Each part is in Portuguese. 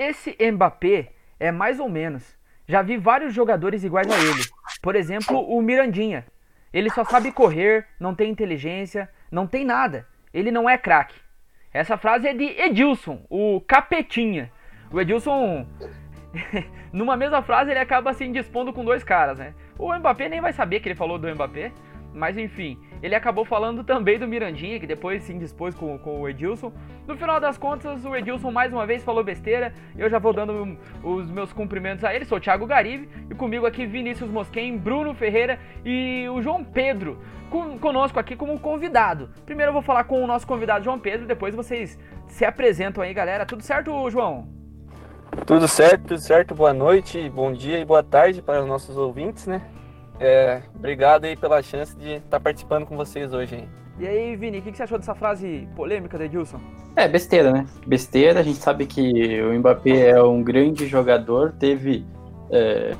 Esse Mbappé é mais ou menos. Já vi vários jogadores iguais a ele. Por exemplo, o Mirandinha. Ele só sabe correr, não tem inteligência, não tem nada. Ele não é craque. Essa frase é de Edilson, o capetinha. O Edilson, numa mesma frase, ele acaba se indispondo com dois caras, né? O Mbappé nem vai saber que ele falou do Mbappé, mas enfim, ele acabou falando também do Mirandinha, que depois se indispôs com, com o Edilson. No final das contas, o Edilson mais uma vez falou besteira. Eu já vou dando os meus cumprimentos a ele. Sou o Thiago Garibe e comigo aqui Vinícius Mosquen, Bruno Ferreira e o João Pedro conosco aqui como convidado. Primeiro eu vou falar com o nosso convidado João Pedro, depois vocês se apresentam aí, galera. Tudo certo, João? Tudo certo, tudo certo. Boa noite, bom dia e boa tarde para os nossos ouvintes, né? É, obrigado aí pela chance de estar participando com vocês hoje. Hein? E aí, Vini, o que, você achou dessa frase polêmica da Edilson? É, besteira, né? Besteira, a gente sabe que o Mbappé é um grande jogador, teve é,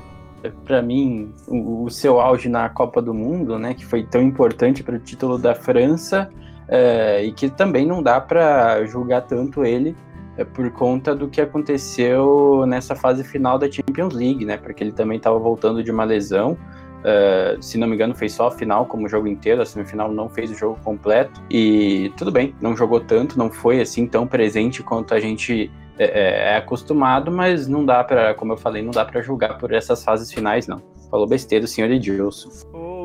para mim, o, o, seu auge na Copa do Mundo, né, que foi tão importante para o título da França, é, e que também não dá para julgar tanto ele é, por conta do que aconteceu nessa fase final da Champions League, né, porque ele também estava voltando de uma lesão. Uh, se não me engano, fez só a final como jogo inteiro, a semifinal não fez o jogo completo. E tudo bem, não jogou tanto, não foi assim tão presente quanto a gente é, é, acostumado, mas não dá para, como eu falei, não dá para julgar por essas fases finais, não. Falou besteira o senhor Edilson.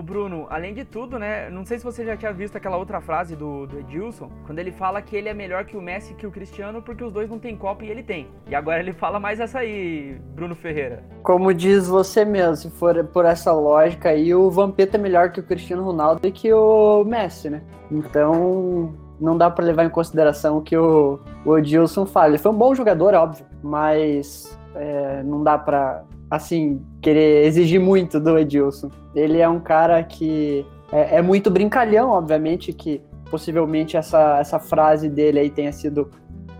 Bruno, além de tudo, né? Não sei se você já tinha visto aquela outra frase do, do Edilson, quando ele fala que ele é melhor que o Messi que o Cristiano porque os dois não têm Copa e ele tem. E agora ele fala mais essa aí, Bruno Ferreira. Como diz você mesmo, se for por essa lógica aí, o Vampeta é melhor que o Cristiano Ronaldo e que o Messi, né? Então, não dá para levar em consideração o que o, o Edilson fala. Ele foi um bom jogador, óbvio, mas é, não dá para assim querer exigir muito do Edilson. Ele é um cara que é, é, muito brincalhão, obviamente, que possivelmente essa, essa frase dele aí tenha sido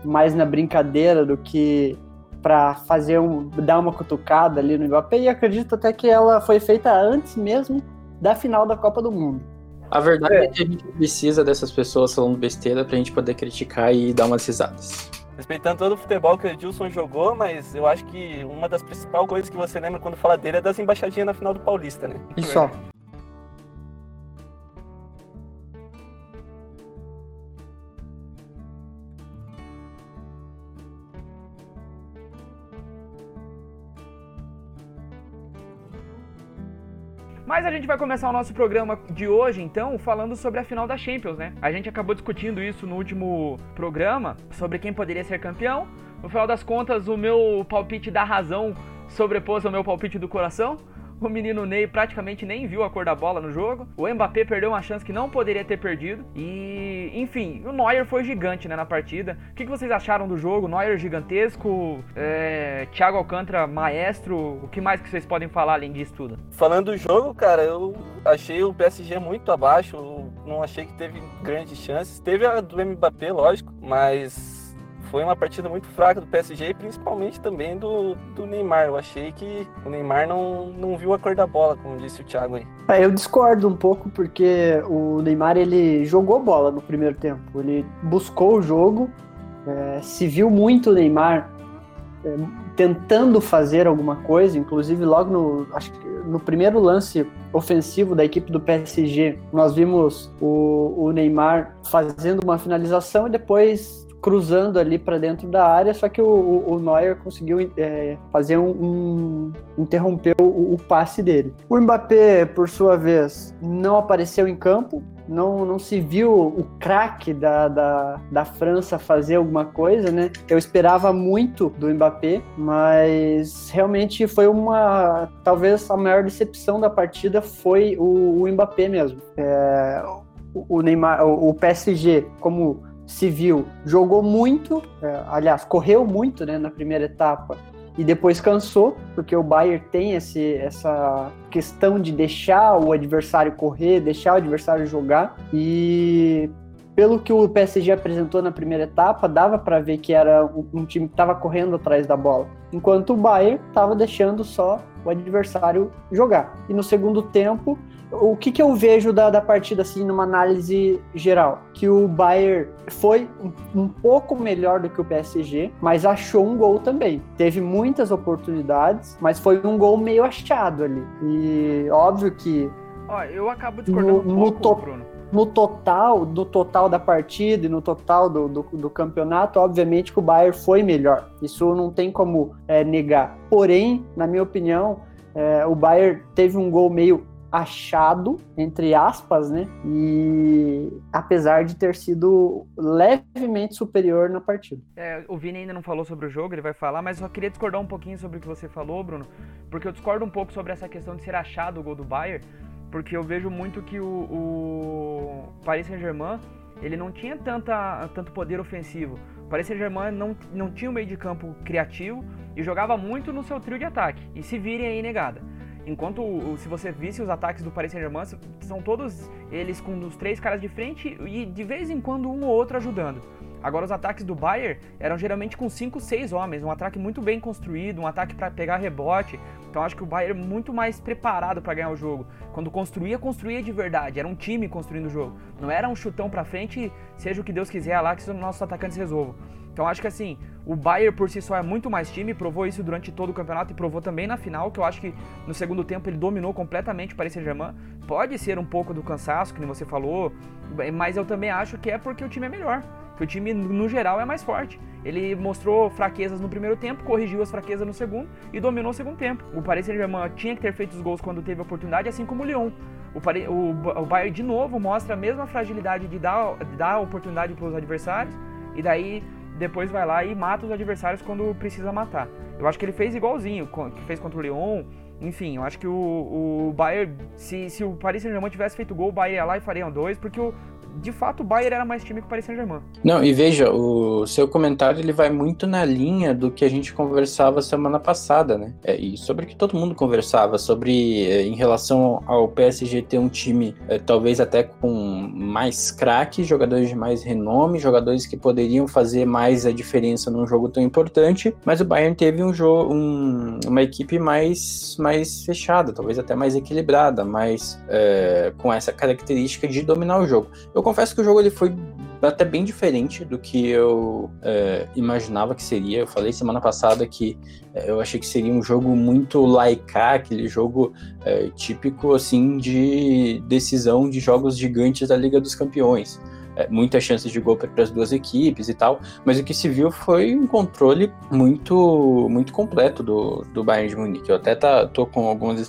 mais na brincadeira do que para fazer um dar uma cutucada ali no Mbappé e acredito até que ela foi feita antes mesmo da final da Copa do Mundo. A verdade é. é. que a gente precisa dessas pessoas falando besteira pra gente poder criticar e dar umas risadas. Respeitando todo o futebol que o Edilson jogou, mas eu acho que uma das principais coisas que você lembra quando fala dele é das embaixadinhas na final do Paulista, né? Isso. só. Mas a gente vai começar o nosso programa de hoje, então, falando sobre a final da Champions, né? A gente acabou discutindo isso no último programa, sobre quem poderia ser campeão. No final das contas, o meu palpite da razão sobrepôs ao meu palpite do coração. O menino Ney praticamente nem viu a cor da bola no jogo. O Mbappé perdeu uma chance que não poderia ter perdido. E, enfim, o Neuer foi gigante né, na partida. O que, vocês acharam do jogo? Neuer gigantesco, é, Thiago Alcântara maestro. O que mais que vocês podem falar além disso tudo? Falando do jogo, cara, eu achei o PSG muito abaixo. não achei que teve grandes chances. Teve a do Mbappé, lógico, mas foi uma partida muito fraca do PSG principalmente também do, do Neymar. Eu achei que o Neymar não, não viu a cor da bola, como disse o Thiago aí. É, eu discordo um pouco porque o Neymar ele jogou bola no primeiro tempo. Ele buscou o jogo, é, se viu muito o Neymar é, tentando fazer alguma coisa, inclusive logo no, acho que no primeiro lance ofensivo da equipe do PSG, nós vimos o, o Neymar fazendo uma finalização e depois cruzando ali para dentro da área, só que o, o, Neuer conseguiu é, fazer um, um interromper o, o, passe dele. O Mbappé, por sua vez, não apareceu em campo, não, não se viu o craque da, da, da França fazer alguma coisa, né? Eu esperava muito do Mbappé, mas realmente foi uma. Talvez a maior decepção da partida foi o, o Mbappé mesmo. É, o Neymar, o PSG, como Civil jogou muito, é, aliás, correu muito né, na primeira etapa e depois cansou, porque o Bayern tem esse, essa questão de deixar o adversário correr, deixar o adversário jogar e pelo que o PSG apresentou na primeira etapa, dava para ver que era um, time que estava correndo atrás da bola, enquanto o Bayern estava deixando só o adversário jogar. E no segundo tempo, o que, que eu vejo da, da partida, assim, numa análise geral? Que o Bayern foi um, um, pouco melhor do que o PSG, mas achou um gol também. Teve muitas oportunidades, mas foi um gol meio achado ali. E óbvio que. Ó, eu acabo discordando no, um pouco, Bruno. No total, no total da partida e no total do, do, do, campeonato, obviamente que o Bayern foi melhor. Isso não tem como é, negar. Porém, na minha opinião, é, o Bayern teve um gol meio achado, entre aspas, né? E apesar de ter sido levemente superior na partida. É, o Vini ainda não falou sobre o jogo, ele vai falar, mas só queria discordar um pouquinho sobre o que você falou, Bruno, porque eu discordo um pouco sobre essa questão de ser achado o gol do Bayern, porque eu vejo muito que o, o Paris Saint-Germain ele não tinha tanta, tanto poder ofensivo. O Paris Saint-Germain não, não tinha um meio de campo criativo e jogava muito no seu trio de ataque. E se virem aí negada. Enquanto, se você visse os ataques do Paris Saint-Germain, são todos eles com os três caras de frente e de vez em quando um ou outro ajudando. Agora, os ataques do Bayern eram geralmente com 5, 6 homens, um ataque muito bem construído, um ataque para pegar rebote. Então, acho que o Bayern é muito mais preparado para ganhar o jogo. Quando construía, construía de verdade. Era um time construindo o jogo. Não era um chutão para frente, seja o que Deus quiser lá, que os nossos atacantes resolvam. Então acho que assim, o Bayern por si só é muito mais time, provou isso durante todo o campeonato e provou também na final, que eu acho que no segundo tempo ele dominou completamente o Paris Saint-Germain. Pode ser um pouco do cansaço, que você falou, mas eu também acho que é porque o time é melhor. Que o time, no geral, é mais forte. Ele mostrou fraquezas no primeiro tempo, corrigiu as fraquezas no segundo e dominou o segundo tempo. O Paris Saint-Germain tinha que ter feito os gols quando teve a oportunidade, assim como o Lyon. O, Paris, o, o Bayern, de novo, mostra a mesma fragilidade de dar, de dar oportunidade para os adversários e daí depois vai lá e mata os adversários quando precisa matar. Eu acho que ele fez igualzinho, que fez contra o Lyon. Enfim, eu acho que o, o Bayern, se, se o Paris Saint-Germain tivesse feito gol, o Bayern ia lá e faria dois, porque o, de fato o Bayern era mais time que o Paris Saint-Germain. Não, e veja, o seu comentário ele vai muito na linha do que a gente conversava semana passada, né? É, e sobre o que todo mundo conversava, sobre é, em relação ao PSG ter um time é, talvez até com mais craques, jogadores de mais renome, jogadores que poderiam fazer mais a diferença num jogo tão importante, mas o Bayern teve um jogo, um, uma equipe mais, mais fechada, talvez até mais equilibrada, mais é, com essa característica de dominar o jogo. Eu confesso que o jogo ele foi até bem diferente do que eu é, imaginava que seria. Eu falei semana passada que é, eu achei que seria um jogo muito laicar, aquele jogo é, típico assim de decisão de jogos gigantes da Liga dos Campeões muitas chances de gol para as duas equipes e tal, mas o que se viu foi um controle muito muito completo do, do Bayern de Munique. Eu até tá, tô com algumas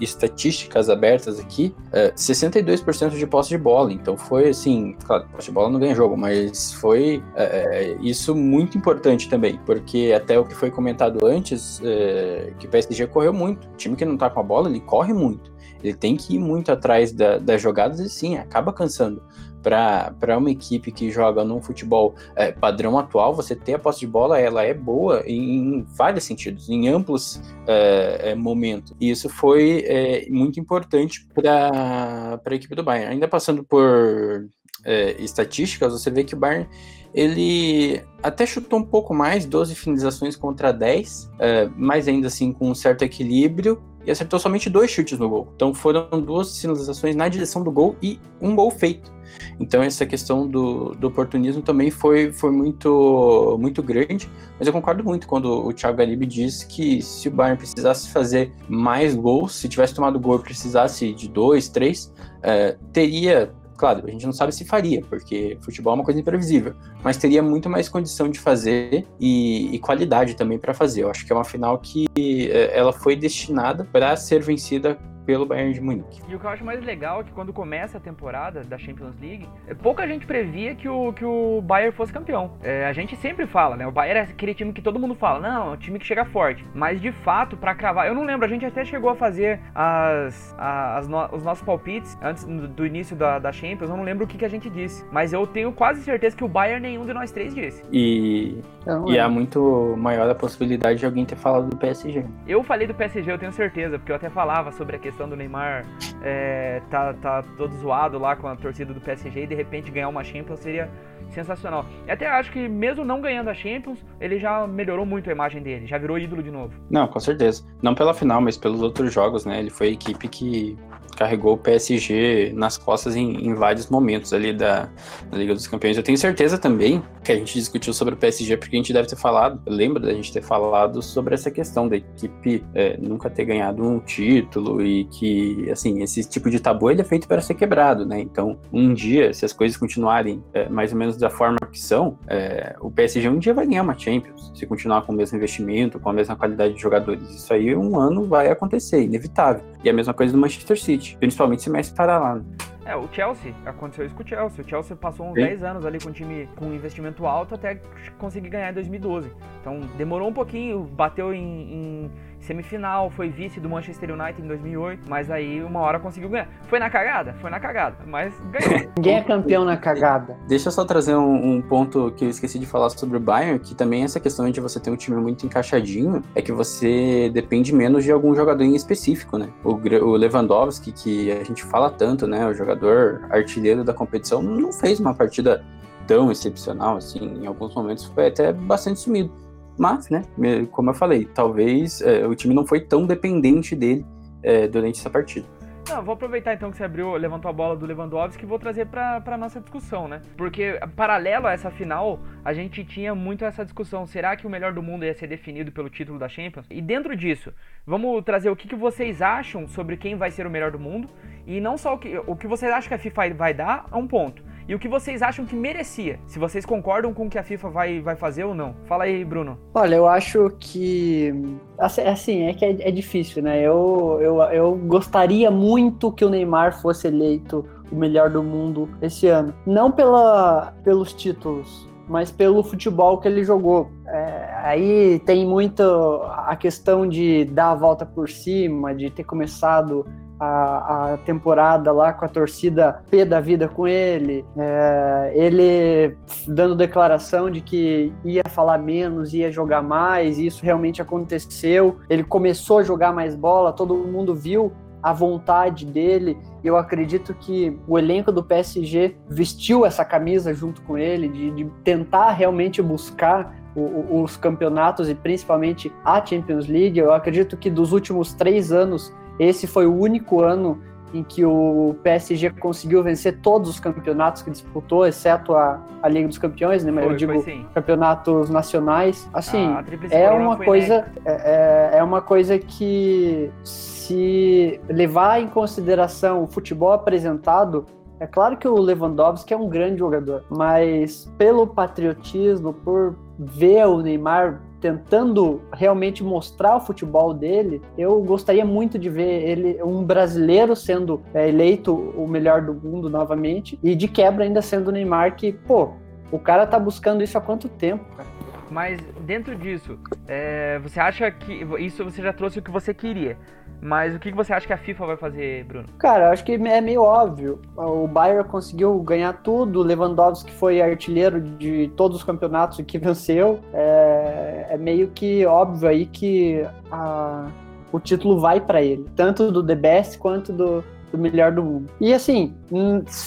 estatísticas abertas aqui, é, 62% de posse de bola, então foi assim, claro, posse de bola não ganha jogo, mas foi é, é isso muito importante também, porque até o que foi comentado antes, é, que o PSG correu muito, o time que não tá com a bola, ele corre muito, ele tem que ir muito atrás da, das jogadas e sim, acaba cansando para uma equipe que joga num futebol é, padrão atual, você ter a posse de bola, ela é boa em, em vários sentidos, em amplos é, é, momentos. E isso foi é, muito importante para a equipe do Bayern. Ainda passando por é, estatísticas, você vê que o Bayern ele até chutou um pouco mais, 12 finalizações contra 10, é, mas ainda assim com um certo equilíbrio, e acertou somente dois chutes no gol. Então foram duas finalizações na direção do gol e um gol feito. Então essa questão do, do oportunismo também foi, foi muito, muito grande, mas eu concordo muito quando o Thiago Garibe disse que se o Bayern precisasse fazer mais gols, se tivesse tomado gol e precisasse de dois, três, é, teria Claro, a gente não sabe se faria, porque futebol é uma coisa imprevisível, mas teria muito mais condição de fazer e, e qualidade também para fazer. Eu acho que é uma final que é, ela foi destinada para ser vencida pelo Bayern de Munique. E o que eu acho mais legal é que quando começa a temporada da Champions League, é, pouca gente previa que o, que o Bayern fosse campeão. É, a gente sempre fala, né? O Bayern é aquele time que todo mundo fala, não, é um time que chega forte. Mas de fato, para cravar, eu não lembro, a gente até chegou a fazer as, as no, os nossos palpites antes do início da, da Champions, eu não lembro o que, que a gente disse. Mas eu tenho quase certeza que o Bayern nenhum de nós três disse. E, e há muito maior a possibilidade de alguém ter falado do PSG. Eu falei do PSG, eu tenho certeza, porque eu até falava sobre a questão questão do Neymar é, tá, tá todo zoado lá com a torcida do PSG e de repente ganhar uma Champions seria sensacional. E até acho que mesmo não ganhando a Champions, ele já melhorou muito a imagem dele, já virou ídolo de novo. Não, com certeza. Não pela final, mas pelos outros jogos, né? Ele foi a equipe que carregou o PSG nas costas em, em vários momentos ali da, da, Liga dos Campeões. Eu tenho certeza também que a gente discutiu sobre o PSG, porque a gente deve ter falado, lembra da gente ter falado sobre essa questão da equipe é, nunca ter ganhado um título e que, assim, esse tipo de tabu ele é feito para ser quebrado, né? Então, um dia, se as coisas continuarem é, mais ou menos da forma que são, é, o PSG um dia vai ganhar uma Champions, se continuar com o mesmo investimento, com a mesma qualidade de jogadores. Isso aí um ano vai acontecer, inevitável. E a mesma coisa do Manchester City, principalmente se Messi parar lá. Né? É, o Chelsea, aconteceu isso com o Chelsea. O Chelsea passou uns Sim. 10 anos ali com um time com investimento alto até conseguir ganhar em 2012. Então demorou um pouquinho, bateu em, em semifinal, foi vice do Manchester United em 2008, mas aí uma hora conseguiu ganhar. Foi na cagada? Foi na cagada, mas ganhou. Ninguém é campeão na cagada. Deixa eu só trazer um, um, ponto que eu esqueci de falar sobre o Bayern, que também é essa questão de você ter um time muito encaixadinho, é que você depende menos de algum jogador em específico, né? O, o Lewandowski, que a gente fala tanto, né? O jogador artilheiro da competição, não fez uma partida tão excepcional, assim, em alguns momentos foi até bastante sumido. Mas, né, como eu falei, talvez é, o time não foi tão dependente dele é, durante essa partida. Não, vou aproveitar então que você abriu, levantou a bola do Lewandowski e vou trazer para pra nossa discussão, né? Porque paralelo a essa final, a gente tinha muito essa discussão. Será que o melhor do mundo ia ser definido pelo título da Champions? E dentro disso, vamos trazer o que, que vocês acham sobre quem vai ser o melhor do mundo. E não só o que, o que vocês acham que a FIFA vai dar, é um ponto e o que vocês acham que merecia. Se vocês concordam com o que a FIFA vai, vai fazer ou não. Fala aí, Bruno. Olha, eu acho que. Assim, assim é que é, é difícil, né? Eu, eu, eu gostaria muito que o Neymar fosse eleito o melhor do mundo esse ano. Não pela, pelos títulos, mas pelo futebol que ele jogou. É, aí tem muito a questão de dar a volta por cima, de ter começado a, a temporada lá com a torcida pé da vida com ele, é, ele dando declaração de que ia falar menos, ia jogar mais, e isso realmente aconteceu. Ele começou a jogar mais bola, todo mundo viu a vontade dele. Eu acredito que o elenco do PSG vestiu essa camisa junto com ele, de, de tentar realmente buscar os campeonatos e principalmente a Champions League. Eu acredito que dos últimos três anos esse foi o único ano em que o PSG conseguiu vencer todos os campeonatos que disputou, exceto a, a Liga dos Campeões, né? Mas foi, eu digo campeonatos nacionais. Assim, é uma coisa é, é, é uma coisa que se levar em consideração o futebol apresentado é claro que o Lewandowski é um grande jogador, mas pelo patriotismo, por ver o Neymar tentando realmente mostrar o futebol dele, eu gostaria muito de ver ele, um brasileiro, sendo é, eleito o melhor do mundo novamente, e de quebra ainda sendo o Neymar, que, pô, o cara tá buscando isso há quanto tempo, cara? Mas dentro disso, é, você acha que isso você já trouxe o que você queria? Mas o que você acha que a FIFA vai fazer, Bruno? Cara, acho que é meio óbvio. O Bayern conseguiu ganhar tudo, Lewandowski foi artilheiro de todos os campeonatos que venceu. É, é meio que óbvio aí que a, o título vai para ele, tanto do The Best quanto do, do melhor do mundo. E assim,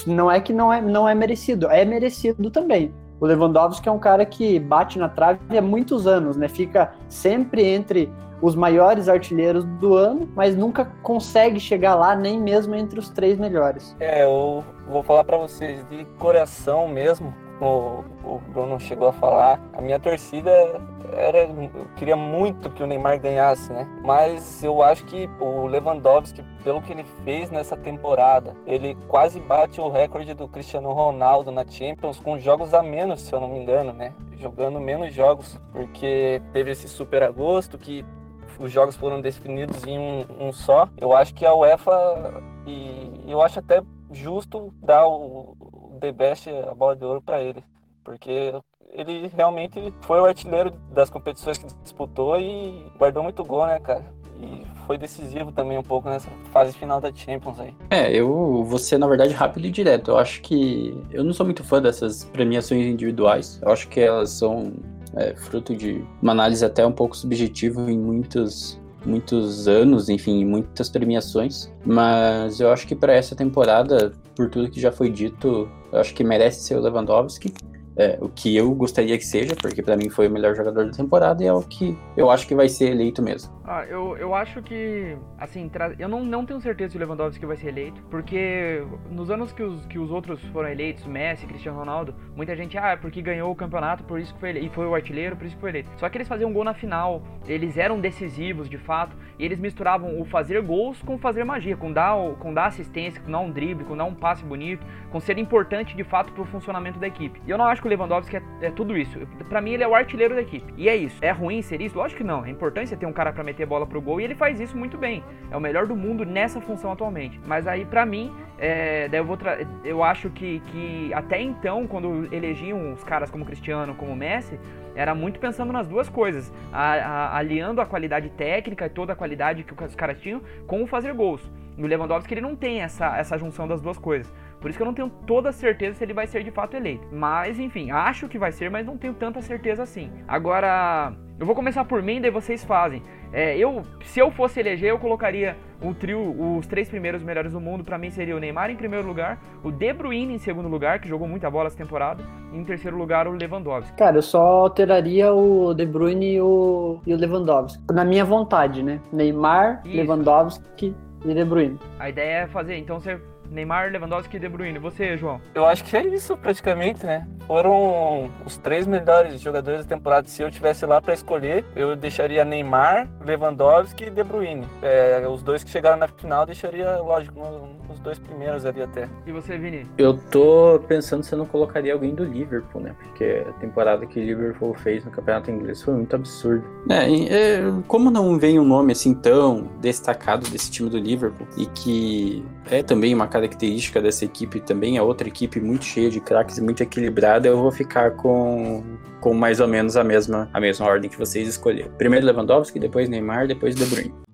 não é que não é, não é merecido, é merecido também. O Lewandowski é um cara que bate na trave há muitos anos, né? Fica sempre entre os maiores artilheiros do ano, mas nunca consegue chegar lá nem mesmo entre os três melhores. É, eu vou falar para vocês de coração mesmo. O, o Bruno chegou a falar. A minha torcida era, eu queria muito que o Neymar ganhasse, né? Mas eu acho que o Lewandowski, pelo que ele fez nessa temporada, ele quase bate o recorde do Cristiano Ronaldo na Champions com jogos a menos, se eu não me engano, né? Jogando menos jogos, porque teve esse super agosto que os jogos foram definidos em um, um só. Eu acho que a UEFA e eu acho até justo dar o The Best, a bola de ouro para ele, porque ele realmente foi o artilheiro das competições que disputou e guardou muito gol, né, cara? E foi decisivo também um pouco nessa fase final da Champions aí. É, eu vou ser, na verdade, rápido e direto. Eu acho que. Eu não sou muito fã dessas premiações individuais. Eu acho que elas são é, fruto de uma análise até um pouco subjetiva em muitos, muitos anos, enfim, muitas premiações. Mas eu acho que para essa temporada, por tudo que já foi dito, eu acho que merece ser o Lewandowski é, o que eu gostaria que seja, porque para mim foi o melhor jogador da temporada e é o que eu acho que vai ser eleito mesmo. Ah, eu, eu acho que, assim, eu não, não tenho certeza se o Lewandowski vai ser eleito, porque nos anos que os, que os outros foram eleitos, Messi, Cristiano Ronaldo, muita gente, ah, é porque ganhou o campeonato, por isso que foi eleito, e foi o artilheiro, por isso que foi eleito. Só que eles faziam gol na final, eles eram decisivos, de fato, e eles misturavam o fazer gols com fazer magia, com dar, com dar assistência, com dar um drible, com dar um passe bonito, com ser importante, de fato, pro funcionamento da equipe. E eu não acho que o Lewandowski é, é tudo isso. Para mim, ele é o artilheiro da equipe. E é isso. É ruim ser isso? Lógico que não. É importante você ter um cara para meter bola pro gol e ele faz isso muito bem. É o melhor do mundo nessa função atualmente. Mas aí, para mim, é, daí eu vou eu acho que, que até então, quando elegiam os caras como Cristiano, como Messi, era muito pensando nas duas coisas, a, a, aliando a qualidade técnica e toda a qualidade que os caras tinham com o fazer gols. No Lewandowski ele não tem essa, essa junção das duas coisas. Por isso que eu não tenho toda certeza se ele vai ser de fato eleito. Mas, enfim, acho que vai ser, mas não tenho tanta certeza assim. Agora, eu vou começar por mim, daí vocês fazem. É, eu, se eu fosse eleger, eu colocaria o trio, os três primeiros melhores do mundo. Para mim seria o Neymar em primeiro lugar, o De Bruyne em segundo lugar, que jogou muita bola essa temporada, e em terceiro lugar o Lewandowski. Cara, eu só alteraria o De Bruyne e o, e o Lewandowski. Na minha vontade, né? Neymar, Isso. Lewandowski e De Bruyne. A ideia é fazer, então você Neymar, Lewandowski e De Bruyne. Você, João? Eu acho que é isso praticamente, né? Foram os três melhores jogadores da temporada. Se eu tivesse lá para escolher, eu deixaria Neymar, Lewandowski e De Bruyne. É, os dois que chegaram na final, deixaria, lógico, os dois primeiros ali até. E você, Vini? Eu tô pensando se eu não colocaria alguém do Liverpool, né? Porque a temporada que o Liverpool fez no Campeonato Inglês foi muito absurdo. É, é, como não vem um nome assim tão destacado desse time do Liverpool e que é também uma característica dessa equipe também, é outra equipe muito cheia de craques muito equilibrada, eu vou ficar com, com mais ou menos a mesma, a mesma ordem que vocês escolheram. Primeiro Lewandowski, depois Neymar, depois De Bruyne.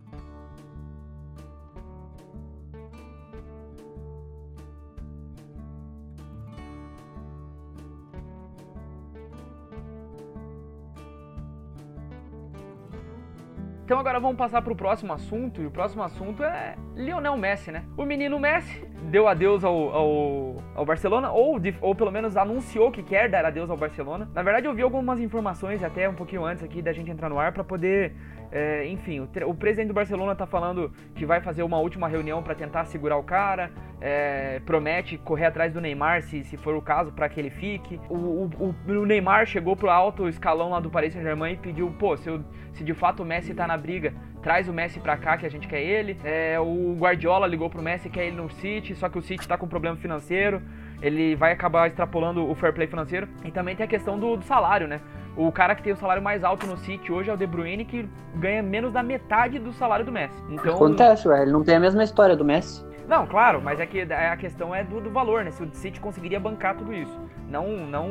Então agora vamos passar para o próximo assunto, e o próximo assunto é Lionel Messi, né? O menino Messi deu adeus ao, ao, ao Barcelona, ou, de, ou pelo menos anunciou que quer dar adeus ao Barcelona. Na verdade, eu vi algumas informações até um pouquinho antes aqui da gente entrar no ar para poder é, enfim, o, o, presidente do Barcelona tá falando que vai fazer uma última reunião para tentar segurar o cara. É, promete correr atrás do Neymar se, se for o caso para que ele fique. O, o, o, Neymar chegou pro alto escalão lá do Paris Saint-Germain e pediu, pô, se, eu, se de fato o Messi tá na briga, traz o Messi pra cá que a gente quer ele. É, o Guardiola ligou pro Messi que quer ele no City, só que o City tá com problema financeiro. Ele vai acabar extrapolando o fair play financeiro. E também tem a questão do, do salário, né? O cara que tem o salário mais alto no City hoje é o De Bruyne, que ganha menos da metade do salário do Messi. Então, Acontece, ué. Ele não tem a mesma história do Messi. Não, claro, mas é que a questão é do, do valor, né? Se o City conseguiria bancar tudo isso. Não, não,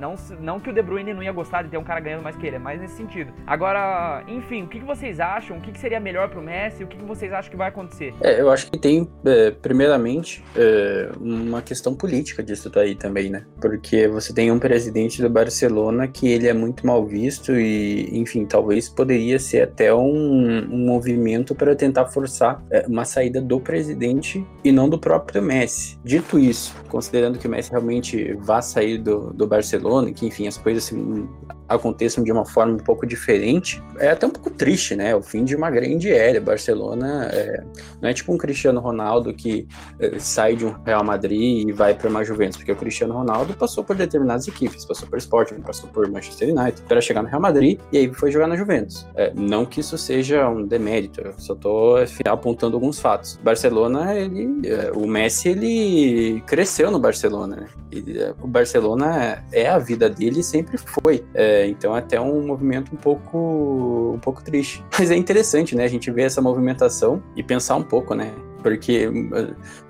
não, não que o De Bruyne não ia gostar de ter um cara ganhando mais que ele, é mais nesse sentido. Agora, enfim, o que, vocês acham? O que, seria melhor pro Messi? O que, que vocês acham que vai acontecer? É, eu acho que tem, é, primeiramente, é, uma questão política disso daí também, né? Porque você tem um presidente do Barcelona que ele é muito mal visto e, enfim, talvez poderia ser até um, um movimento para tentar forçar é, uma saída do presidente e não do próprio Messi. Dito isso, considerando que o Messi realmente vá sair do, do Barcelona, que enfim as coisas assim, aconteçam de uma forma um pouco diferente, é até um pouco triste, né? O fim de uma grande era. Barcelona é, não é tipo um Cristiano Ronaldo que é, sai de um Real Madrid e vai para uma Juventus, porque o Cristiano Ronaldo passou por determinadas equipes, passou por Sporting, passou por Manchester United, para chegar no Real Madrid e aí foi jogar na Juventus. É, não que isso seja um demérito, eu só tô apontando alguns fatos. Barcelona, ele, é, o Messi, ele cresceu no Barcelona, né? Ele, é, o Barcelona é a vida dele sempre foi. É, então é até um movimento um pouco, um pouco triste. Mas é interessante, né? A gente ver essa movimentação e pensar um pouco, né? Porque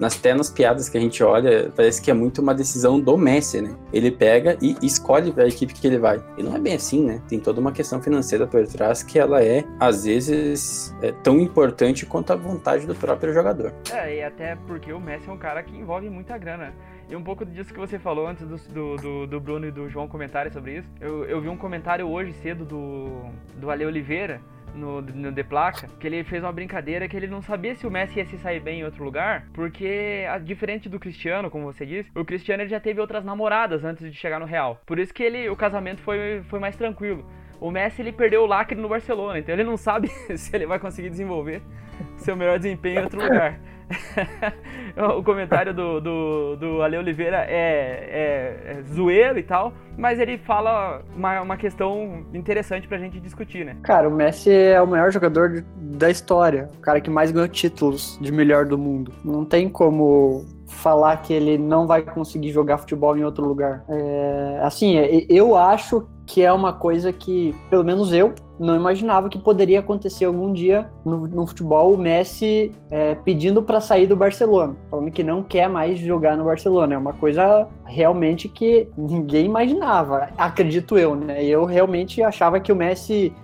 nas, até nas piadas que a gente olha, parece que é muito uma decisão do Messi, né? Ele pega e escolhe a equipe que ele vai. E não é bem assim, né? Tem toda uma questão financeira por trás que ela é, às vezes, é tão importante quanto a vontade do próprio jogador. É, e até porque o Messi é um cara que envolve muita grana. E um pouco disso que você falou antes do, do, do Bruno e do João comentarem sobre isso. Eu, eu vi um comentário hoje cedo do, do Ale Oliveira no, no The Placa, que ele fez uma brincadeira que ele não sabia se o Messi ia se sair bem em outro lugar, porque, diferente do Cristiano, como você disse, o Cristiano já teve outras namoradas antes de chegar no Real. Por isso que ele, o casamento foi, foi mais tranquilo. O Messi ele perdeu o lacre no Barcelona, então ele não sabe se ele vai conseguir desenvolver seu melhor desempenho em outro lugar. o comentário do, do, do Ale Oliveira é, é, é zoeiro e tal, mas ele fala uma, uma questão interessante pra gente discutir, né? Cara, o Messi é o maior jogador da história, o cara que mais ganhou títulos de melhor do mundo. Não tem como falar que ele não vai conseguir jogar futebol em outro lugar. É, assim, eu acho que é uma coisa que, pelo menos eu, não imaginava que poderia acontecer algum dia no, no futebol o Messi é, pedindo para sair do Barcelona, falando que não quer mais jogar no Barcelona. É uma coisa realmente que ninguém imaginava, acredito eu, né? Eu realmente achava que o Messi é,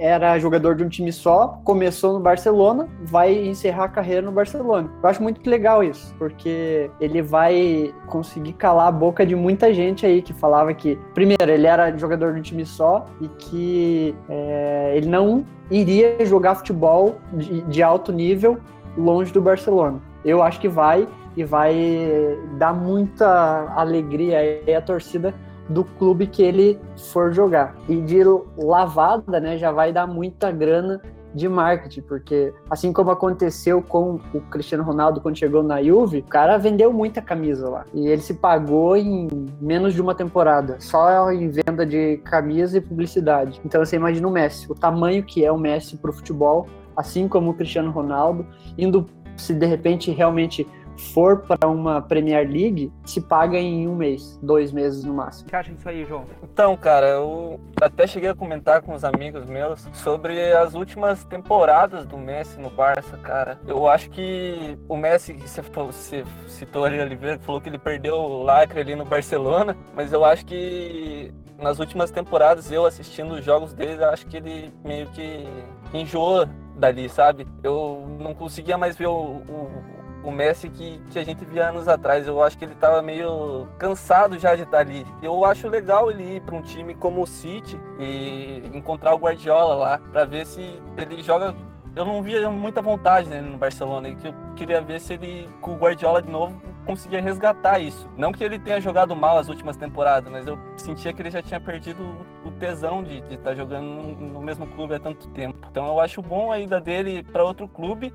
era jogador de um time só, começou no Barcelona, vai encerrar a carreira no Barcelona. Eu acho muito legal isso, porque ele vai conseguir calar a boca de muita gente aí que falava que, primeiro, ele era jogador de um time só e que é, ele não iria jogar futebol de, de alto nível longe do Barcelona. Eu acho que vai e vai dar muita alegria aí à torcida do clube que ele for jogar. E de lavada, né, já vai dar muita grana de marketing, porque assim como aconteceu com o Cristiano Ronaldo quando chegou na Juve, o cara vendeu muita camisa lá. E ele se pagou em menos de uma temporada, só em venda de camisa e publicidade. Então você imagina o Messi, o tamanho que é o Messi pro futebol, assim como o Cristiano Ronaldo, indo se de repente realmente for para uma Premier League, se paga em um mês, dois meses no máximo. O que acha disso aí, João? Então, cara, eu até cheguei a comentar com os amigos meus sobre as últimas temporadas do Messi no Barça, cara. Eu acho que o Messi, que você, você citou ali, Oliveira, falou que ele perdeu o lacre ali no Barcelona, mas eu acho que nas últimas temporadas, eu assistindo os jogos dele, acho que ele meio que enjoou dali, sabe? Eu não conseguia mais ver o, o o Messi que, que a gente via anos atrás. Eu acho que ele estava meio cansado já de estar ali. Eu acho legal ele ir para um time como o City e encontrar o Guardiola lá para ver se ele joga eu não via muita vontade né, no Barcelona. E que eu queria ver se ele, com o Guardiola de novo, conseguia resgatar isso. Não que ele tenha jogado mal as últimas temporadas, mas eu sentia que ele já tinha perdido o tesão de estar tá jogando no mesmo clube há tanto tempo. Então eu acho bom a ida dele para outro clube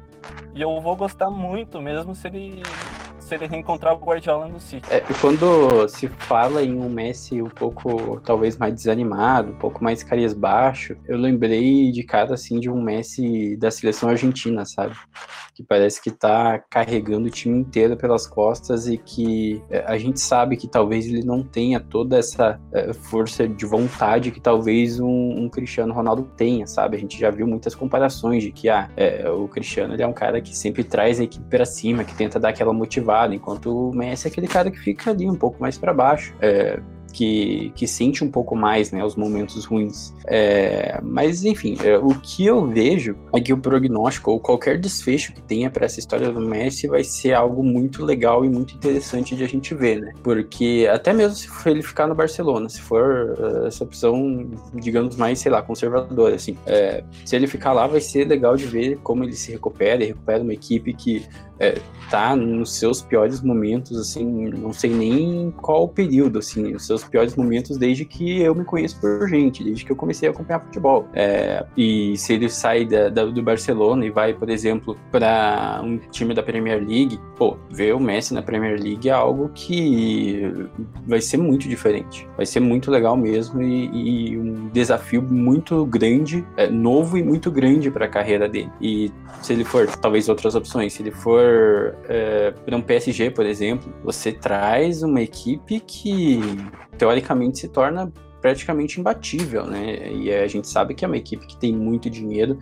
e eu vou gostar muito mesmo se ele se ele reencontrar o Guardiola no City. É, quando se fala em um Messi um pouco, talvez mais desanimado, um pouco mais baixo, eu lembrei de cara, assim, de um Messi da seleção argentina, sabe? Que parece que tá carregando o time inteiro pelas costas e que é, a gente sabe que talvez ele não tenha toda essa é, força de vontade que talvez um, um, Cristiano Ronaldo tenha, sabe? A gente já viu muitas comparações de que ah, é, o Cristiano ele é um cara que sempre traz a equipe para cima, que tenta dar aquela enquanto o Messi é aquele cara que fica ali um pouco mais para baixo. É, que, que sente um pouco mais né, os momentos ruins. É, mas, enfim, é, o que eu vejo é que o prognóstico ou qualquer desfecho que tenha para essa história do Messi vai ser algo muito legal e muito interessante de a gente ver, né? Porque até mesmo se ele ficar no Barcelona, se for uh, essa opção, digamos, mais, sei lá, conservadora, assim, é, se ele ficar lá, vai ser legal de ver como ele se recupera e recupera uma equipe que é, tá nos seus piores momentos, assim, não sei nem qual período, assim, os seus piores momentos desde que eu me conheço por gente, desde que eu comecei a acompanhar futebol. É, e se ele sai da, da, do Barcelona e vai, por exemplo, para um time da Premier League, pô, ver o Messi na Premier League é algo que vai ser muito diferente. Vai ser muito legal mesmo e, e um desafio muito grande, é, novo e muito grande para a carreira dele. E se ele for, talvez outras opções, se ele for é, para um PSG, por exemplo, você traz uma equipe que teoricamente se torna praticamente imbatível, né? E a gente sabe que é uma equipe que tem muito dinheiro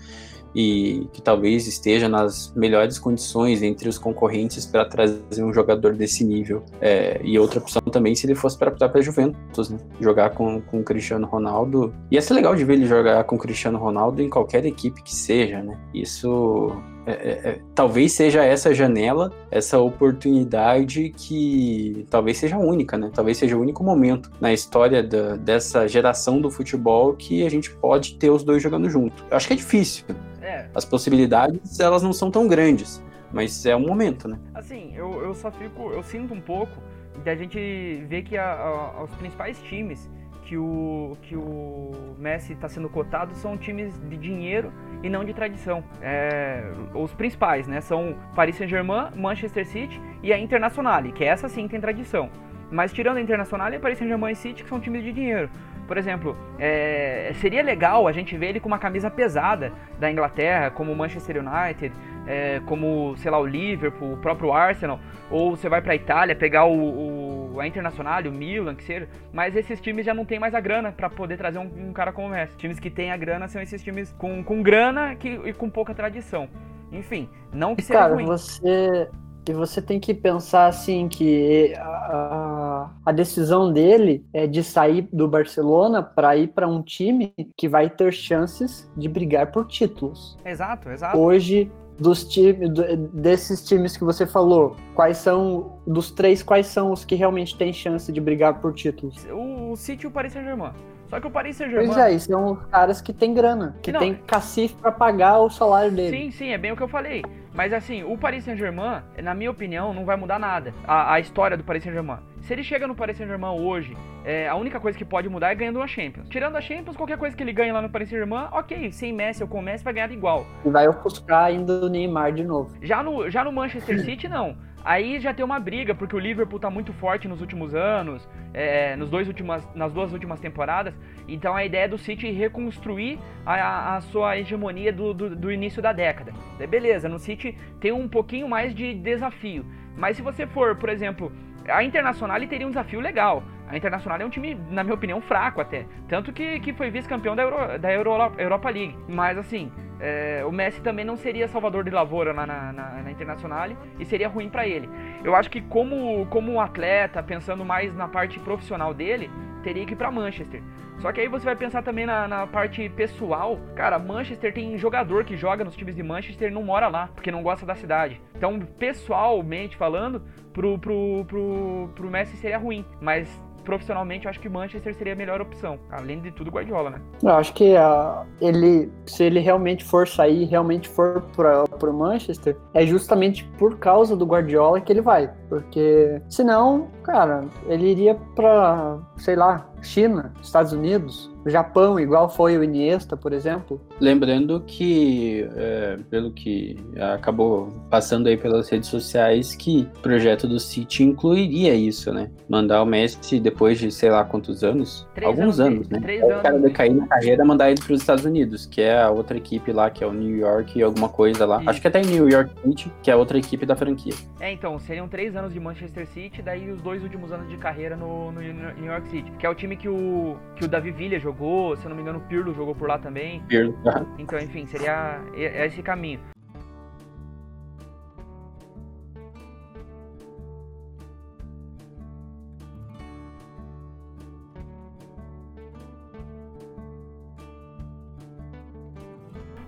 e que talvez esteja nas melhores condições entre os concorrentes para trazer um jogador desse nível. É, e outra opção também se ele fosse para própria Juventus, né? jogar com, com o Cristiano Ronaldo. Ia ser legal de ver ele jogar com o Cristiano Ronaldo em qualquer equipe que seja, né? Isso é, é, é, talvez seja essa janela, essa oportunidade que talvez seja única, né? Talvez seja o único momento na história da, dessa geração do futebol que a gente pode ter os dois jogando junto. Eu acho que é difícil. É. As possibilidades, elas não são tão grandes, mas é um momento, né? Assim, eu, eu só fico, eu sinto um pouco da gente ver que a, a, os principais times que o, que o Messi está sendo cotado são times de dinheiro e não de tradição. É, os principais, né? São Paris Saint-Germain, Manchester City e a Internazionale, que essa sim tem tradição. Mas tirando a Internacional e Paris Saint-Germain e City, que são times de dinheiro. Por exemplo, é, seria legal a gente ver ele com uma camisa pesada da Inglaterra, como o Manchester United, é, como, sei lá, o Liverpool, o próprio Arsenal, ou você vai para a Itália pegar o, o, a Internacional, o Milan, que seja, mas esses times já não tem mais a grana para poder trazer um, um, cara como o Messi. Times que têm a grana são esses times com, com grana que, e com pouca tradição. Enfim, não que seja cara, ruim. você e você tem que pensar assim que a, a decisão dele é de sair do Barcelona para ir para um time que vai ter chances de brigar por títulos. Exato, exato. Hoje dos times desses times que você falou, quais são dos três quais são os que realmente têm chance de brigar por títulos? O, o City e o Paris Saint-Germain. Só que o Paris Saint-Germain. Pois é, são os caras que têm grana, que não, tem cacife para pagar o salário dele. Sim, sim, é bem o que eu falei. Mas assim, o Paris Saint-Germain, na minha opinião, não vai mudar nada. A, a história do Paris Saint-Germain. Se ele chega no Paris Saint-Germain hoje, é, a única coisa que pode mudar é ganhando uma Champions. Tirando a Champions, qualquer coisa que ele ganhe lá no Paris Saint-Germain, ok, sem Messi ou com Messi vai ganhar igual. E vai ofuscar ainda o Neymar de novo. Já no, já no Manchester City, não. Aí já tem uma briga, porque o Liverpool tá muito forte nos últimos anos, é, nos dois últimas, nas duas últimas temporadas. Então a ideia é do City reconstruir a, a sua hegemonia do, do, do, início da década. É, beleza, no City tem um pouquinho mais de desafio. Mas se você for, por exemplo, a Internacional teria um desafio legal. A Internacional é um time, na minha opinião, fraco até. Tanto que, que foi vice-campeão da, Euro, da Euro, Europa League. Mas assim, é, o Messi também não seria salvador de lavoura na, na, na, na Internacional e seria ruim para ele. Eu acho que como, como um atleta, pensando mais na parte profissional dele, teria que ir para Manchester. Só que aí você vai pensar também na, na, parte pessoal. Cara, Manchester tem jogador que joga nos times de Manchester e não mora lá, porque não gosta da cidade. Então, pessoalmente falando, pro, pro, pro, pro Messi seria ruim. Mas profissionalmente, eu acho que Manchester seria a melhor opção. Além de tudo, Guardiola, né? Eu acho que uh, ele, se ele realmente for sair, realmente for para o Manchester, é justamente por causa do Guardiola que ele vai. Porque senão, cara, ele iria para, sei lá, China, Estados Unidos, Japão, igual foi o Iniesta, por exemplo. Lembrando que, é, pelo que acabou passando aí pelas redes sociais, que o projeto do City incluiria isso, né? Mandar o Messi depois de sei lá quantos anos? Três Alguns anos, anos né? Três o cara decair na carreira, mandar ele para os Estados Unidos, que é a outra equipe lá, que é o New York alguma coisa lá. Isso. Acho que até em New York City, que é a outra equipe da franquia. É, então, seriam três anos de Manchester City, daí os dois últimos anos de carreira no, no New York City, que é o time que o, que o Davi Villa jogou jogou, se eu não me engano, o Pirlo jogou por lá também. Pirlo. Então, enfim, seria esse caminho.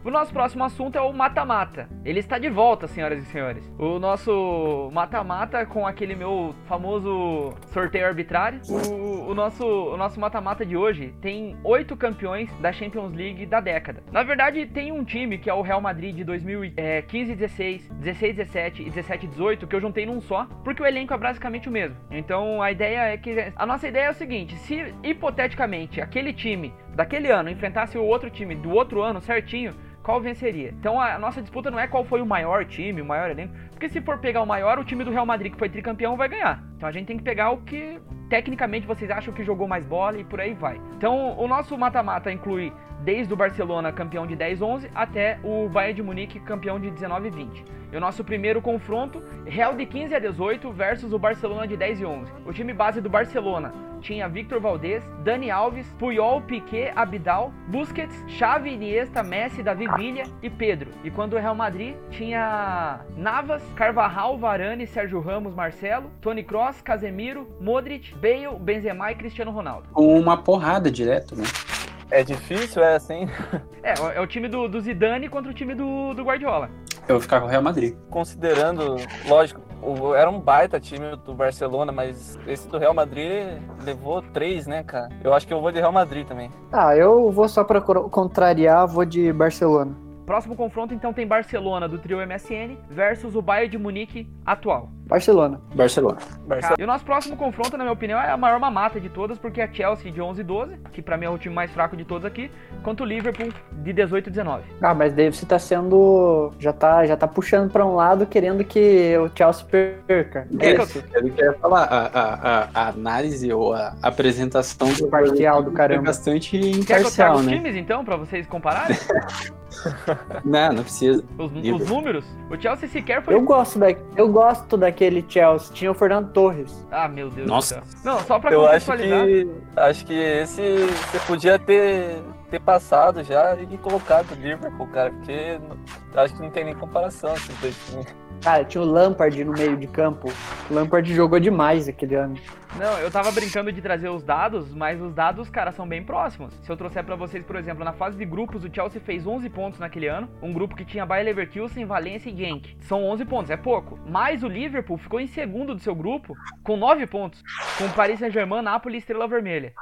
O nosso próximo assunto é o mata-mata. Ele está de volta, senhoras e senhores. O nosso mata-mata com aquele meu famoso sorteio arbitrário. O, o nosso o nosso mata-mata de hoje tem oito campeões da Champions League da década. Na verdade, tem um time que é o Real Madrid de 2015 16, 16 17 e 17 18 que eu juntei num só, porque o elenco é basicamente o mesmo. Então a ideia é que a nossa ideia é o seguinte: se hipoteticamente aquele time daquele ano enfrentasse o outro time do outro ano certinho, qual venceria. Então a nossa disputa não é qual foi o maior time, o maior elenco, porque se for pegar o maior, o time do Real Madrid que foi tricampeão vai ganhar. Então a gente tem que pegar o que tecnicamente vocês acham que jogou mais bola e por aí vai. Então o nosso mata-mata inclui desde o Barcelona campeão de 10-11 até o Bayern de Munique campeão de 19-20. E o nosso primeiro confronto, Real de 15 a 18 versus o Barcelona de 10 e 11. O time base do Barcelona tinha Victor Valdez, Dani Alves, Puyol, Piquet, Abidal, Busquets, Xavi, Iniesta, Messi, Davi Villa e Pedro. E quando o Real Madrid tinha Navas, Carvajal, Varane, Sérgio Ramos, Marcelo, Toni Kroos, Casemiro, Modric, Bale, Benzema e Cristiano Ronaldo. Uma porrada direto, né? É difícil, é assim? É, é o time do, do Zidane contra o time do, do Guardiola. Eu vou ficar com o Real Madrid. Considerando, lógico, o- era um baita time do Barcelona, mas esse do Real Madrid levou três, né, cara? Eu acho que eu vou de Real Madrid também. Ah, eu vou só pra contrariar, vou de Barcelona. Próximo confronto, então, tem Barcelona do trio MSN versus o Bayern de Munique atual. Barcelona. Barcelona. Barcelona. E o nosso próximo confronto, na minha opinião, é a maior mamata de todas, porque é a Chelsea de 11 e 12, que pra mim é o time mais fraco de todos aqui, quanto o Liverpool de 18 e 19. Ah, mas daí você tá sendo. Já tá, já tá puxando pra um lado querendo que o Chelsea perca. É eu- Isso, eu quero falar. A, a, a- análise ou a apresentação do Parcial do é caramba. bastante Quer que eu traga imparcial, os né? times, então, pra vocês compararem? Não, não precisa. Os, os números? O Chelsea sequer foi... Eu gosto, da, eu gosto daquele Chelsea. Tinha o Fernando Torres. Ah, meu Deus Nossa. do céu. Não, só pra Eu acho que acho que esse você podia ter, ter passado já e colocado o Liverpool, cara, porque acho que não tem nem comparação esses dois times. Cara, tinha o Lampard no meio de campo. O Lampard jogou demais aquele ano. Não, eu tava brincando de trazer os dados, mas os dados, cara, são bem próximos. Se eu trouxer pra vocês, por exemplo, na fase de grupos, o Chelsea fez 11 pontos naquele ano. Um grupo que tinha Bayer Leverkusen, Valência e Genk. São 11 pontos, é pouco. Mas o Liverpool ficou em segundo do seu grupo, com 9 pontos. Com Paris Saint-Germain, Napoli e Estrela Vermelha.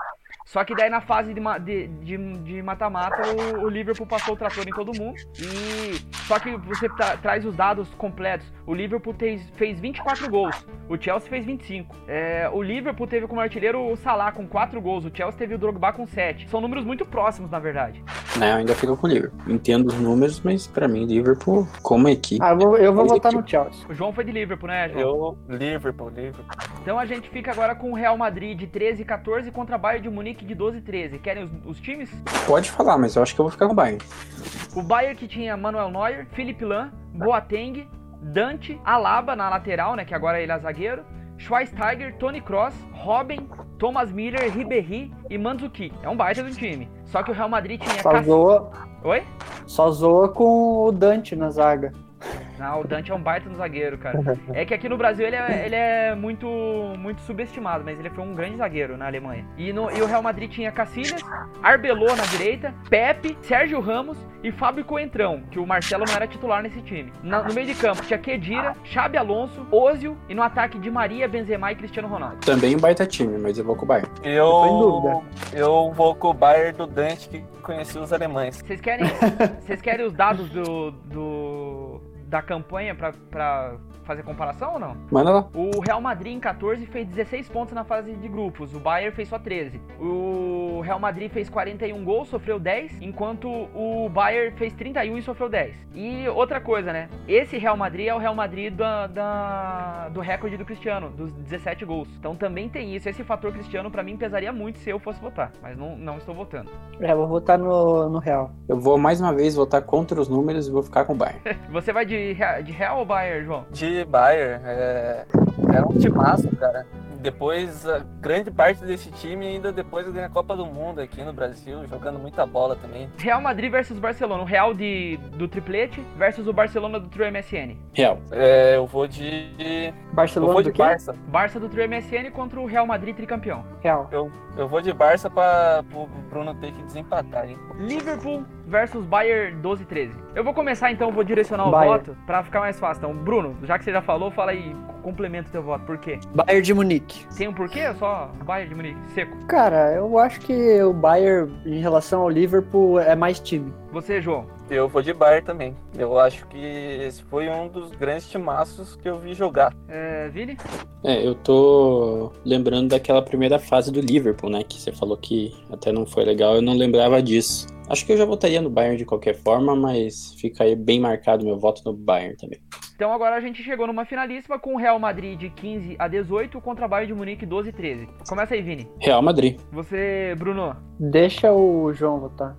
Só que daí na fase de ma- de de- de mata-mata, o, o Liverpool passou o trator em todo mundo. E. Só que você tra- traz os dados completos. O Liverpool fez, fez 24 gols. O Chelsea fez 25. É, o Liverpool teve como artilheiro o Salah com 4 gols. O Chelsea teve o Drogba com 7. São números muito próximos, na verdade. Não, eu ainda fico com o Liverpool. Entendo os números, mas pra mim, Liverpool, como equipe. Ah, eu vou, eu vou Mas votar é no Chelsea. O João foi de Liverpool, né, João? Eu, Liverpool, Liverpool. Então a gente fica agora com o Real Madrid de 13 e 14 contra a Bayern de Munique de 12 e 13. Querem os, os times? Pode falar, mas eu acho que eu vou ficar com o Bayern. O Bayern que tinha Manuel Neuer, Felipe Lan, Boateng, Dante, Alaba na lateral, né, que agora ele é zagueiro, Schweinsteiger, Tony Kroos, Robin, Thomas Miller, Ribéry e Mandzukic. É um baita do time. Só que o Real Madrid tinha... Só Cass- zoa, Oi? só zoa com o Dante na zaga. Não, o Dante é um baita no zagueiro, cara. É que aqui no Brasil ele é, ele é muito, muito subestimado, mas ele foi um grande zagueiro na Alemanha. E, no, e o Real Madrid tinha Cacilhas, Arbelô na direita, Pepe, Sérgio Ramos e Fábio Coentrão, que o Marcelo não era titular nesse time. Na- no meio de campo tinha Kedira, Xabi Alonso, Ozil e no ataque de Maria, Benzema e Cristiano Ronaldo. Também um baita time, mas eu vou com o Bayern. tô em Eu, dúvida. eu vou com o Bayern do Dante que conheci os alemães. Vocês querem, vocês querem os dados do, do- da campanha pra fazer comparação ou não? Manda lá. O Real Madrid em 14 fez 16 pontos na fase de grupos, o Bayern fez só 13. O Real Madrid fez 41 gols, sofreu 10, enquanto o Bayern fez 31 e sofreu 10. E outra coisa, né? Esse Real Madrid é o Real Madrid da, da- do recorde do Cristiano, dos 17 gols. Então também tem isso. Esse fator Cristiano pra mim pesaria muito se eu fosse votar, mas não, não estou votando. É, vou votar no, no Real. Eu vou mais uma vez votar contra os números e vou ficar com o Bayern. Você vai de, de Real ou Bayern, João? De Bayern, é, é um timaço, cara. Depois, a grande parte desse time ainda depois ganha a Copa do Mundo aqui no Brasil, jogando muita bola também. Real Madrid versus Barcelona. O Real de, do triplete versus o Barcelona do trio MSN. Real. É, eu vou de. Eu Barcelona vou do de quê? Barça. Barça do trio MSN contra o Real Madrid tricampeão. Real. Eu vou de Barça pra o Bruno ter que desempatar, hein? Liverpool versus Bayern 12 13. Eu vou começar então, vou direcionar o Bayern. voto pra ficar mais fácil. Então, Bruno, já que você já falou, fala aí, complementa o teu voto. Por quê? Bayern de Munique. Tem um porquê? ou Só Bayern de Munique, seco. Cara, eu acho que o Bayern, em relação ao Liverpool, é mais time. Você, João. Eu vou de Bayern também. Eu acho que esse foi um dos grandes timaços que eu vi jogar. É, Vini? É, eu tô lembrando daquela primeira fase do Liverpool, né? Que você falou que até não foi legal, eu não lembrava disso. Acho que eu já votaria no Bayern de qualquer forma, mas fica aí bem marcado meu voto no Bayern também. Então agora a gente chegou numa finalíssima com o Real Madrid de 15 a 18 contra o Bayern de Munique 12 13. Começa aí, Vini. Real Madrid. Você, Bruno. Deixa o João votar.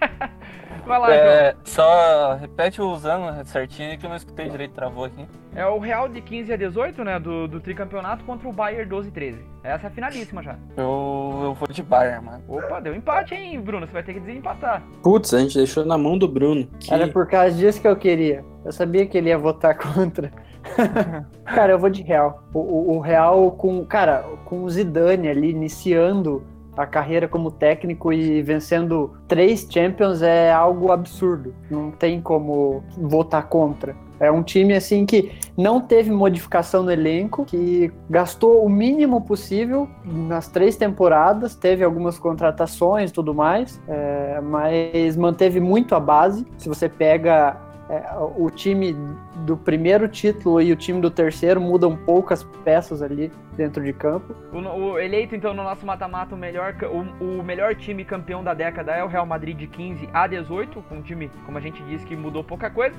Vai lá, João. É, só repete os anos certinho que eu não escutei direito, travou aqui. É o Real de 15 a 18, né, do, do tricampeonato contra o Bayern 12 13. Essa é a finalíssima já. Eu, eu vou de Bayern, mano. Opa, deu empate, hein, Bruno? Você vai ter que desempatar. Putz, a gente deixou na mão do Bruno. Que... Era por causa disso que eu queria. Eu sabia que ele ia votar contra. cara, eu vou de Real. O, o- o Real com, cara, com o Zidane ali iniciando a carreira como técnico e vencendo três Champions é algo absurdo. Não tem como votar contra. É um time assim que não teve modificação no elenco, que gastou o mínimo possível nas três temporadas, teve algumas contratações tudo mais, é, mas manteve muito a base. Se você pega é, o time do primeiro título e o time do terceiro mudam poucas peças ali dentro de campo. O, o eleito, então, no nosso mata-mata, o melhor, o, o, melhor time campeão da década é o Real Madrid de 15 a 18, com um time, como a gente disse, que mudou pouca coisa.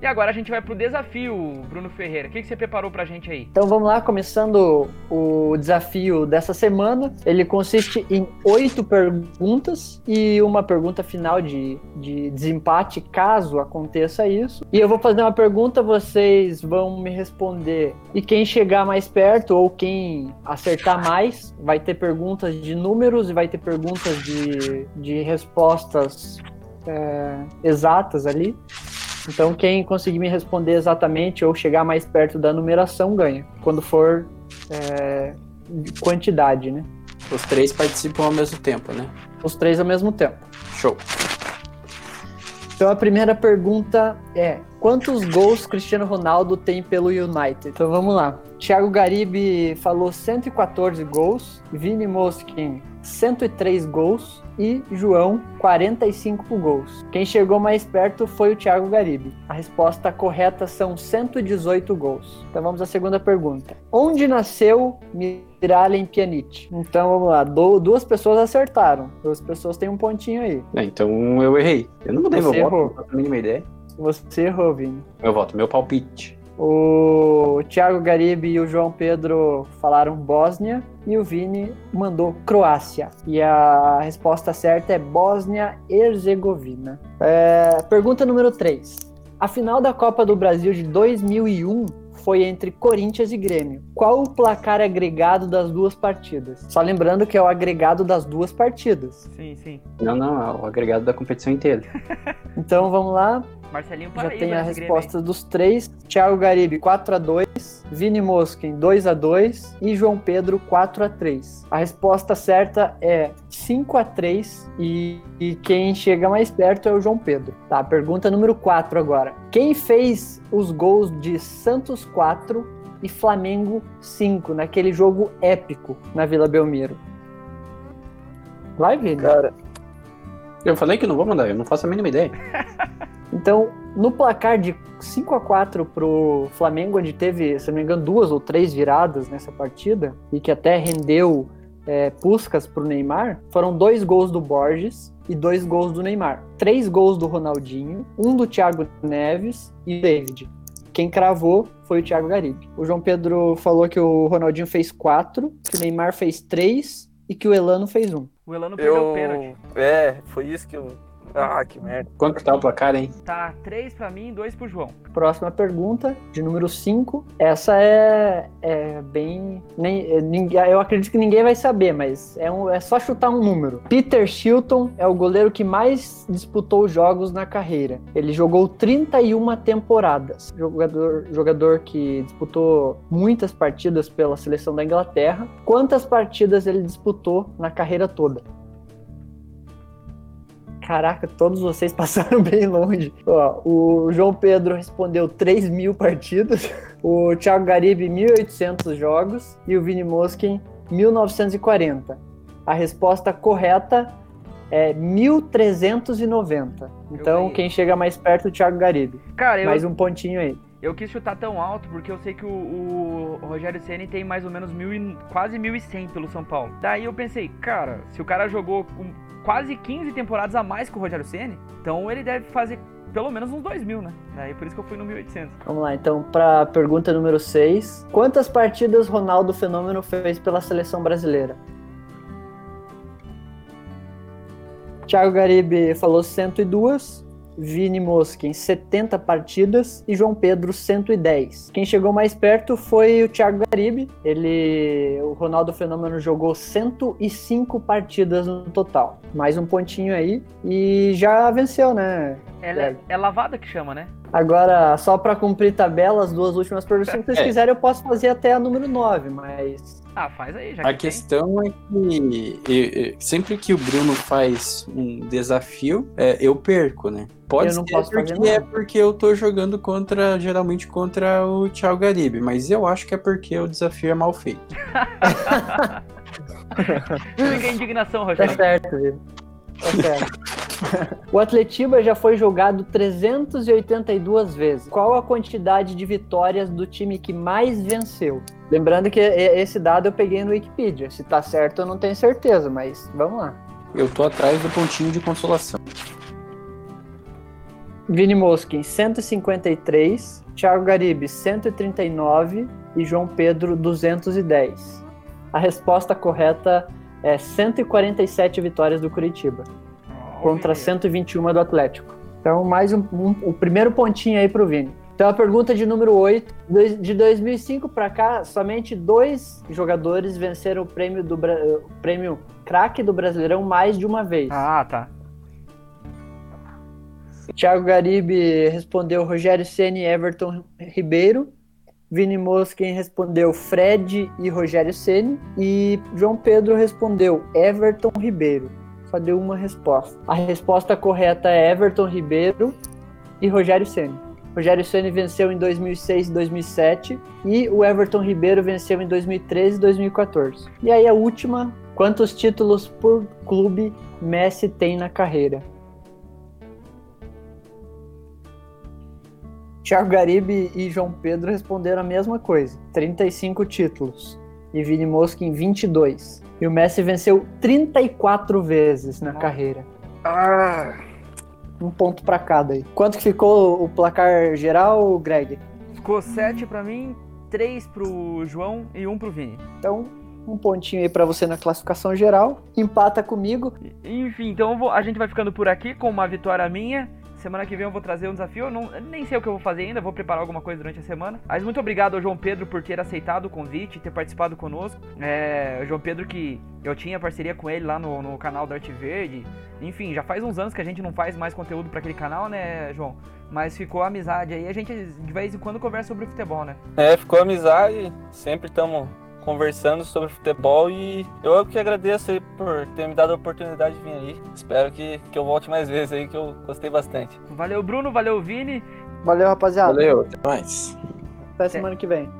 E agora a gente vai pro desafio, Bruno Ferreira. O que, que você preparou pra gente aí? Então vamos lá, começando o desafio dessa semana. Ele consiste em oito perguntas e uma pergunta final de, de desempate, caso aconteça isso. E eu vou fazer uma pergunta, vocês vão me responder. E quem chegar mais perto ou quem acertar mais, vai ter perguntas de números e vai ter perguntas de, de respostas é, exatas ali. Então, quem conseguir me responder exatamente ou chegar mais perto da numeração ganha. Quando for é, quantidade, né? Os três participam ao mesmo tempo, né? Os três ao mesmo tempo. Show. Então a primeira pergunta é: quantos gols Cristiano Ronaldo tem pelo United? Então vamos lá. Thiago Garibe falou 114 gols, Vini Mosquin 103 gols e João 45 gols. Quem chegou mais perto foi o Thiago Garibe. A resposta correta são 118 gols. Então vamos à segunda pergunta. Onde nasceu Miralem Pjanic? Então vamos lá, duas pessoas acertaram. Duas pessoas têm um pontinho aí. É, então eu errei. Eu não mudei Você meu errou. voto, não faço a mínima ideia. Você errou, Vini. Meu voto, meu palpite. O Thiago Garibe e o João Pedro falaram Bósnia e o Vini mandou Croácia. E a resposta certa é Bósnia-Herzegovina. É, pergunta número 3. A final da Copa do Brasil de 2001 foi entre Corinthians e Grêmio. Qual o placar agregado das duas partidas? Só lembrando que é o agregado das duas partidas. Sim, sim. Não, não, é o agregado da competição inteira. Então vamos lá, Marcelinho Já Paraíba. tem a resposta dos três. Thiago Garibe 4 a 2 Vini Mosquin 2 a 2 e João Pedro 4 a 3 A resposta certa é 5 a 3 e, e quem chega mais perto é o João Pedro. Tá, pergunta número 4 agora. Quem fez os gols de Santos 4 e Flamengo 5 naquele jogo épico na Vila Belmiro? Vai, Vini. Cara, Eu falei que não vou mandar, eu não faço a mínima ideia. Então, no placar de 5 a 4 pro Flamengo, onde teve, se não me engano, duas ou três viradas nessa partida, e que até rendeu é, Puskas pro Neymar, foram dois gols do Borges e dois gols do Neymar. Três gols do Ronaldinho, um do Thiago Neves e David. Quem cravou foi o Thiago Garibe. O João Pedro falou que o Ronaldinho fez quatro, que o Neymar fez três e que o Elano fez um. O Elano perdeu o eu. pênalti. É, foi isso que eu. Ah, que merda. Quanto que tá o placar, hein? Tá 3 pra mim e 2 pro João. Próxima pergunta, de número 5. Essa é, é bem. Nem, é, eu acredito que ninguém vai saber, mas é, um- é só chutar um número. Peter Shilton é o goleiro que mais disputou jogos na carreira. Ele jogou 31 temporadas. Jogador, jogador que disputou muitas partidas pela seleção da Inglaterra. Quantas partidas ele disputou na carreira toda? Caraca, todos vocês passaram bem longe. Ó, o João Pedro respondeu 3 mil partidas, o Thiago Garibe 1.800 jogos e o Vini Mosquin 1.940. A resposta correta é 1.390. Então, quem chega mais perto é o Thiago Garibe. Cara, eu, Mais um pontinho aí. eu quis chutar tão alto porque eu sei que o, o Rogério Ceni tem mais ou menos mil e- quase 1.100 pelo São Paulo. Daí eu pensei, cara, se o cara jogou quase 15 temporadas a mais que o Rogério Ceni, então ele deve fazer pelo menos uns 2 mil, né? Daí por isso que eu fui no 1.800. Vamos lá, então, para pergunta número 6. Quantas partidas Ronaldo Fenômeno fez pela seleção brasileira? Thiago Garibe falou 102, Vini Mosquin 70 partidas e João Pedro 110. Quem chegou mais perto foi o Thiago Garibe. Ele, o Ronaldo Fenômeno jogou 105 partidas no total. Mais um pontinho aí e já venceu, né? Ela é, é lavada que chama, né? Agora, só para cumprir tabela, as duas últimas perguntas, se vocês É. quiserem, eu posso fazer até a número 9, mas. Ah, faz aí, já A que tem. questão é que sempre que o Bruno faz um desafio, é, eu perco, né? Pode Eu não ser posso fazer porque é nada. porque eu tô jogando contra, geralmente contra o Thiago Garibe, mas eu acho que é porque o desafio é mal feito. Fica a indignação, Tá Rogério. certo, viu? Tá certo. o Atletiba já foi jogado 382 vezes. Qual a quantidade de vitórias do time que mais venceu? Lembrando que esse dado eu peguei no Wikipedia. Se tá certo, eu não tenho certeza, mas vamos lá. Eu tô atrás do pontinho de consolação. Vini Mosquin, 153. Thiago Garibe, 139. E João Pedro, 210. A resposta correta é 147 vitórias do Curitiba. contra 121 do Atlético. Então, mais um, um- o primeiro pontinho aí pro Vini. Então, a pergunta de número 8. Dois- De 2005 para cá, somente dois jogadores venceram o prêmio do Bra- o prêmio craque do Brasileirão mais de uma vez. Ah, tá. Thiago Garibe respondeu Rogério Ceni e Everton Ribeiro. Vini Mosquen respondeu Fred e Rogério Ceni e João Pedro respondeu Everton Ribeiro. Só deu uma resposta. A resposta correta é Everton Ribeiro e Rogério Ceni. Rogério Ceni venceu em 2006 e 2007 e o Everton Ribeiro venceu em 2013 e 2014. E aí a última, quantos títulos por clube Messi tem na carreira? Thiago Garibe e João Pedro responderam a mesma coisa, 35 títulos. E Vini Mosquin 22. E o Messi venceu 34 vezes na carreira. Um ponto pra cada aí. Quanto que ficou o placar geral, Greg? Ficou 7 pra mim, 3 pro João e 1 pro Vini. Então, um pontinho aí pra você na classificação geral. Empata comigo. Enfim, então a gente vai ficando por aqui com uma vitória minha. Semana que vem eu vou trazer um desafio. Eu não, nem sei o que eu vou fazer ainda, vou preparar alguma coisa durante a semana. Mas muito obrigado ao João Pedro por ter aceitado o convite ter participado conosco. É, o João Pedro que eu tinha parceria com ele lá no, no canal do Arte Verde. Enfim, já faz uns anos que a gente não faz mais conteúdo pra aquele canal, né, João? Mas ficou amizade aí. A gente de vez em quando conversa sobre futebol, né? É, ficou amizade, sempre estamos conversando sobre futebol e eu que agradeço aí por ter me dado a oportunidade de vir aí. Espero que, que eu volte mais vezes aí, que eu gostei bastante. Valeu, Bruno. Valeu, Vini. Valeu, rapaziada. Valeu, até mais. Até semana que vem.